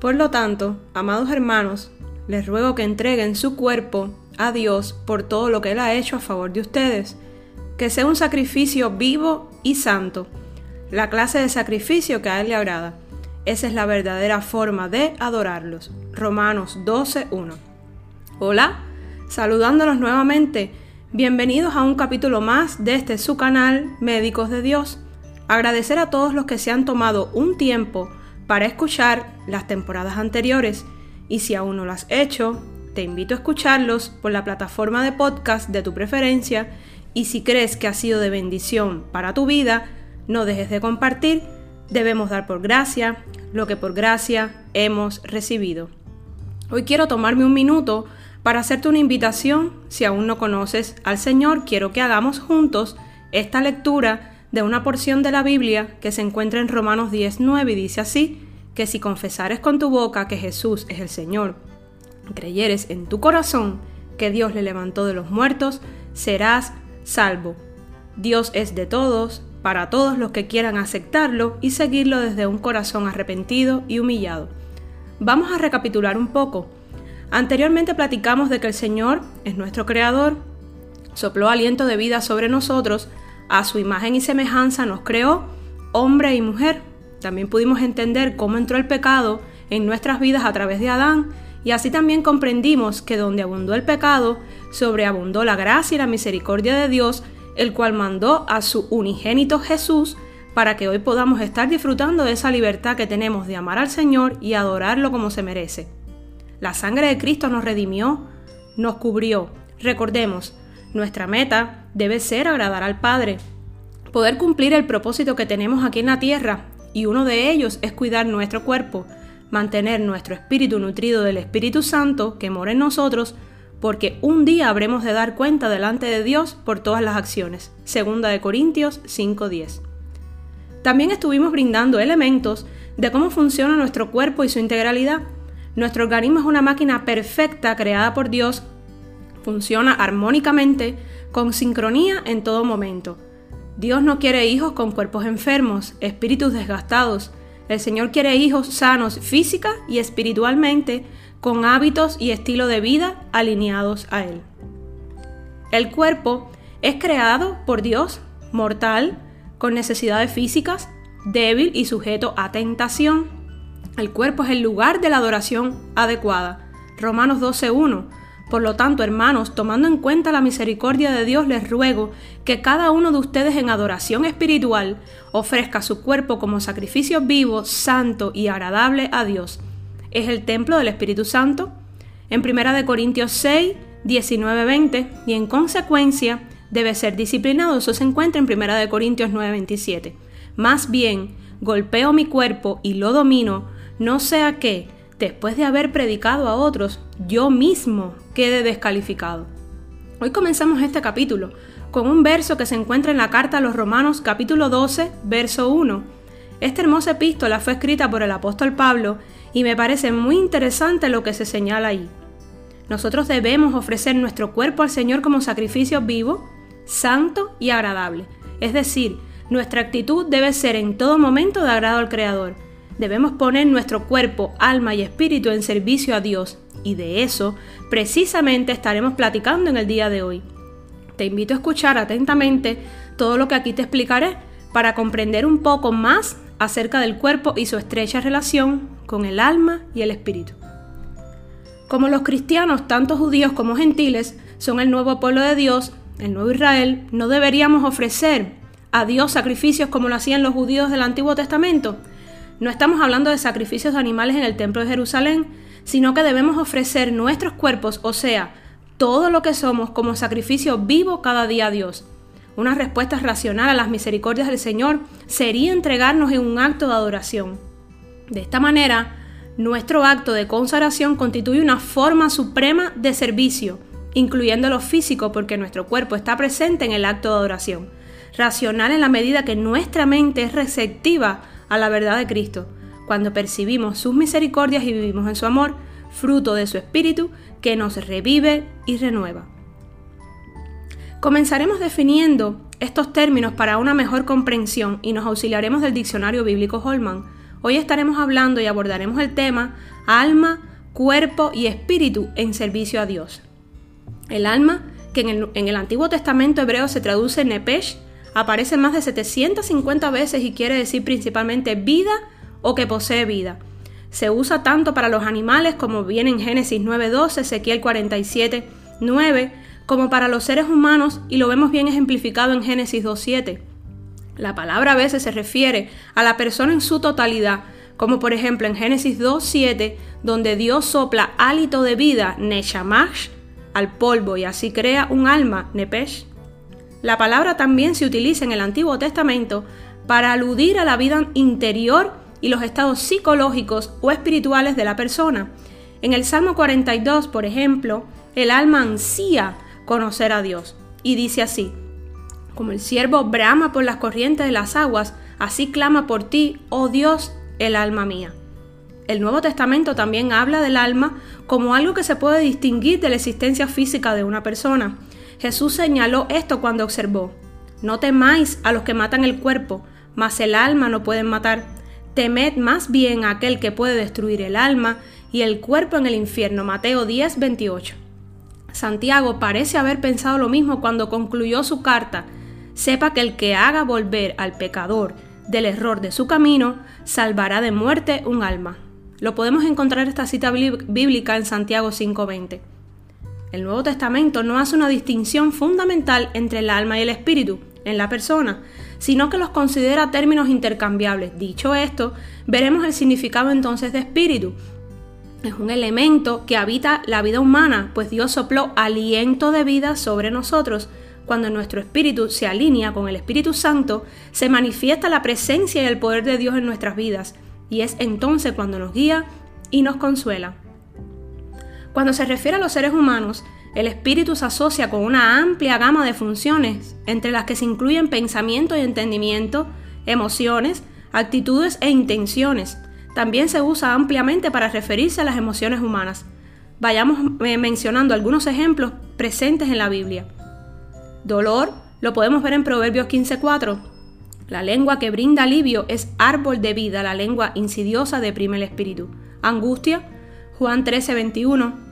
Por lo tanto, amados hermanos, les ruego que entreguen su cuerpo a Dios por todo lo que Él ha hecho a favor de ustedes, que sea un sacrificio vivo y santo, la clase de sacrificio que a Él le agrada. Esa es la verdadera forma de adorarlos. Romanos 12.1. Hola, saludándolos nuevamente. Bienvenidos a un capítulo más de este su canal Médicos de Dios. Agradecer a todos los que se han tomado un tiempo para escuchar las temporadas anteriores y si aún no lo has hecho, te invito a escucharlos por la plataforma de podcast de tu preferencia y si crees que ha sido de bendición para tu vida, no dejes de compartir. Debemos dar por gracia lo que por gracia hemos recibido. Hoy quiero tomarme un minuto para hacerte una invitación. Si aún no conoces al Señor, quiero que hagamos juntos esta lectura de una porción de la Biblia que se encuentra en Romanos 19 y dice así, que si confesares con tu boca que Jesús es el Señor, creyeres en tu corazón que Dios le levantó de los muertos, serás salvo. Dios es de todos, para todos los que quieran aceptarlo y seguirlo desde un corazón arrepentido y humillado. Vamos a recapitular un poco. Anteriormente platicamos de que el Señor es nuestro Creador, sopló aliento de vida sobre nosotros, a su imagen y semejanza nos creó, hombre y mujer. También pudimos entender cómo entró el pecado en nuestras vidas a través de Adán, y así también comprendimos que donde abundó el pecado, sobreabundó la gracia y la misericordia de Dios, el cual mandó a su unigénito Jesús para que hoy podamos estar disfrutando de esa libertad que tenemos de amar al Señor y adorarlo como se merece. La sangre de Cristo nos redimió, nos cubrió. Recordemos, nuestra meta debe ser agradar al Padre, poder cumplir el propósito que tenemos aquí en la tierra, y uno de ellos es cuidar nuestro cuerpo, mantener nuestro espíritu nutrido del Espíritu Santo que mora en nosotros, porque un día habremos de dar cuenta delante de Dios por todas las acciones. Segunda de Corintios 5:10. También estuvimos brindando elementos de cómo funciona nuestro cuerpo y su integralidad. Nuestro organismo es una máquina perfecta creada por Dios, funciona armónicamente, con sincronía en todo momento. Dios no quiere hijos con cuerpos enfermos, espíritus desgastados. El Señor quiere hijos sanos física y espiritualmente, con hábitos y estilo de vida alineados a Él. El cuerpo es creado por Dios, mortal, con necesidades físicas, débil y sujeto a tentación. El cuerpo es el lugar de la adoración adecuada. Romanos 12.1. Por lo tanto, hermanos, tomando en cuenta la misericordia de Dios, les ruego que cada uno de ustedes en adoración espiritual ofrezca su cuerpo como sacrificio vivo, santo y agradable a Dios. Es el templo del Espíritu Santo. En 1 Corintios 6, 19, 20, y en consecuencia debe ser disciplinado. Eso se encuentra en 1 Corintios 9, 27. Más bien, golpeo mi cuerpo y lo domino, no sea que, después de haber predicado a otros, yo mismo quede descalificado. Hoy comenzamos este capítulo con un verso que se encuentra en la carta a los Romanos capítulo 12, verso 1. Esta hermosa epístola fue escrita por el apóstol Pablo y me parece muy interesante lo que se señala ahí. Nosotros debemos ofrecer nuestro cuerpo al Señor como sacrificio vivo, santo y agradable. Es decir, nuestra actitud debe ser en todo momento de agrado al Creador. Debemos poner nuestro cuerpo, alma y espíritu en servicio a Dios, y de eso precisamente estaremos platicando en el día de hoy. Te invito a escuchar atentamente todo lo que aquí te explicaré para comprender un poco más acerca del cuerpo y su estrecha relación con el alma y el espíritu. Como los cristianos, tanto judíos como gentiles, son el nuevo pueblo de Dios, el nuevo Israel, no deberíamos ofrecer a Dios sacrificios como lo hacían los judíos del Antiguo Testamento. No estamos hablando de sacrificios de animales en el templo de Jerusalén, sino que debemos ofrecer nuestros cuerpos, o sea, todo lo que somos como sacrificio vivo cada día a Dios. Una respuesta racional a las misericordias del Señor sería entregarnos en un acto de adoración. De esta manera, nuestro acto de consagración constituye una forma suprema de servicio, incluyendo lo físico porque nuestro cuerpo está presente en el acto de adoración. Racional en la medida que nuestra mente es receptiva a la verdad de Cristo. Cuando percibimos sus misericordias y vivimos en su amor, fruto de su espíritu que nos revive y renueva. Comenzaremos definiendo estos términos para una mejor comprensión y nos auxiliaremos del diccionario bíblico Holman Hoy estaremos hablando y abordaremos el tema alma, cuerpo y espíritu en servicio a Dios. El alma, que en el, en el Antiguo Testamento hebreo se traduce nepesh, aparece más de 750 veces y quiere decir principalmente vida o que posee vida. Se usa tanto para los animales como viene en Génesis 9.12, Ezequiel 47.9, como para los seres humanos y lo vemos bien ejemplificado en Génesis 2.7. La palabra a veces se refiere a la persona en su totalidad, como por ejemplo en Génesis 2.7, donde Dios sopla hálito de vida, Neshamash, al polvo y así crea un alma, Nepesh. La palabra también se utiliza en el Antiguo Testamento para aludir a la vida interior y los estados psicológicos o espirituales de la persona. En el Salmo 42, por ejemplo, el alma ansía conocer a Dios y dice así, como el siervo brama por las corrientes de las aguas, así clama por ti, oh Dios, el alma mía. El Nuevo Testamento también habla del alma como algo que se puede distinguir de la existencia física de una persona. Jesús señaló esto cuando observó, No temáis a los que matan el cuerpo, mas el alma no pueden matar. Temed más bien a aquel que puede destruir el alma y el cuerpo en el infierno. Mateo 10, 28. Santiago parece haber pensado lo mismo cuando concluyó su carta. Sepa que el que haga volver al pecador del error de su camino, salvará de muerte un alma. Lo podemos encontrar esta cita bíblica en Santiago 5:20. El Nuevo Testamento no hace una distinción fundamental entre el alma y el espíritu en la persona, sino que los considera términos intercambiables. Dicho esto, veremos el significado entonces de espíritu. Es un elemento que habita la vida humana, pues Dios sopló aliento de vida sobre nosotros. Cuando nuestro espíritu se alinea con el Espíritu Santo, se manifiesta la presencia y el poder de Dios en nuestras vidas, y es entonces cuando nos guía y nos consuela. Cuando se refiere a los seres humanos, el espíritu se asocia con una amplia gama de funciones, entre las que se incluyen pensamiento y entendimiento, emociones, actitudes e intenciones. También se usa ampliamente para referirse a las emociones humanas. Vayamos eh, mencionando algunos ejemplos presentes en la Biblia. Dolor lo podemos ver en Proverbios 15:4. La lengua que brinda alivio es árbol de vida, la lengua insidiosa deprime el espíritu. Angustia, Juan 13:21.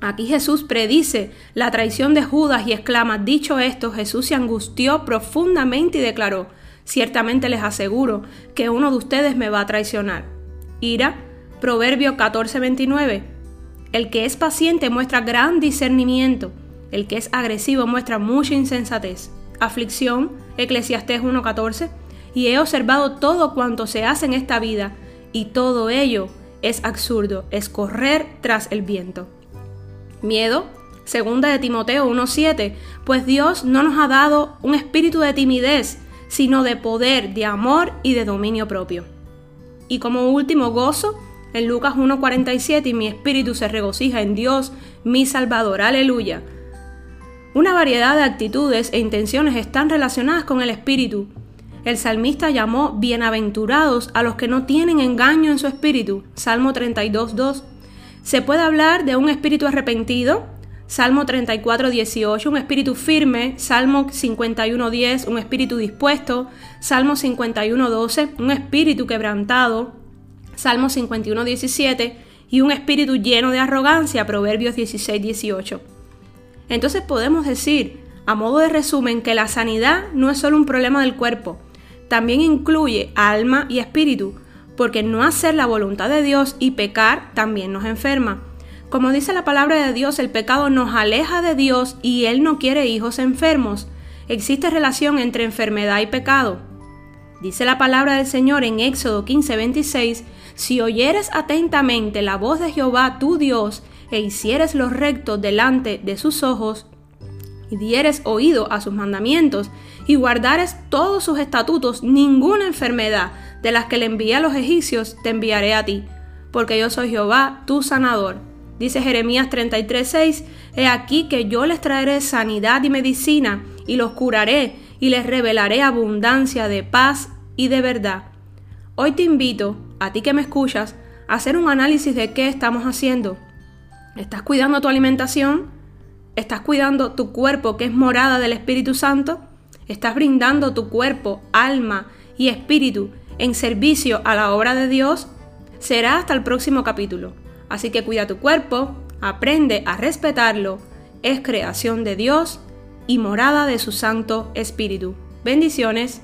Aquí Jesús predice la traición de Judas y exclama, dicho esto, Jesús se angustió profundamente y declaró, ciertamente les aseguro que uno de ustedes me va a traicionar. Ira, Proverbio 14:29. El que es paciente muestra gran discernimiento, el que es agresivo muestra mucha insensatez. Aflicción, Eclesiastés 1:14. Y he observado todo cuanto se hace en esta vida, y todo ello es absurdo, es correr tras el viento. Miedo, segunda de Timoteo 1:7, pues Dios no nos ha dado un espíritu de timidez, sino de poder, de amor y de dominio propio. Y como último gozo, en Lucas 1:47, y mi espíritu se regocija en Dios, mi Salvador, aleluya. Una variedad de actitudes e intenciones están relacionadas con el espíritu. El salmista llamó bienaventurados a los que no tienen engaño en su espíritu, Salmo 32:2. Se puede hablar de un espíritu arrepentido, Salmo 34, 18, un espíritu firme, Salmo 51, 10, un espíritu dispuesto, Salmo 51, 12, un espíritu quebrantado, Salmo 51, 17, y un espíritu lleno de arrogancia, Proverbios 16, 18. Entonces podemos decir, a modo de resumen, que la sanidad no es solo un problema del cuerpo, también incluye alma y espíritu, porque no hacer la voluntad de Dios y pecar también nos enferma. Como dice la palabra de Dios, el pecado nos aleja de Dios y Él no quiere hijos enfermos. Existe relación entre enfermedad y pecado. Dice la palabra del Señor en Éxodo 15:26, si oyeres atentamente la voz de Jehová tu Dios e hicieres lo recto delante de sus ojos, y dieres oído a sus mandamientos, y guardares todos sus estatutos, ninguna enfermedad de las que le envié a los egipcios te enviaré a ti, porque yo soy Jehová, tu sanador. Dice Jeremías 33:6, He aquí que yo les traeré sanidad y medicina, y los curaré, y les revelaré abundancia de paz y de verdad. Hoy te invito, a ti que me escuchas, a hacer un análisis de qué estamos haciendo. ¿Estás cuidando tu alimentación? ¿Estás cuidando tu cuerpo que es morada del Espíritu Santo? ¿Estás brindando tu cuerpo, alma y espíritu en servicio a la obra de Dios, será hasta el próximo capítulo. Así que cuida tu cuerpo, aprende a respetarlo, es creación de Dios y morada de su Santo Espíritu. Bendiciones.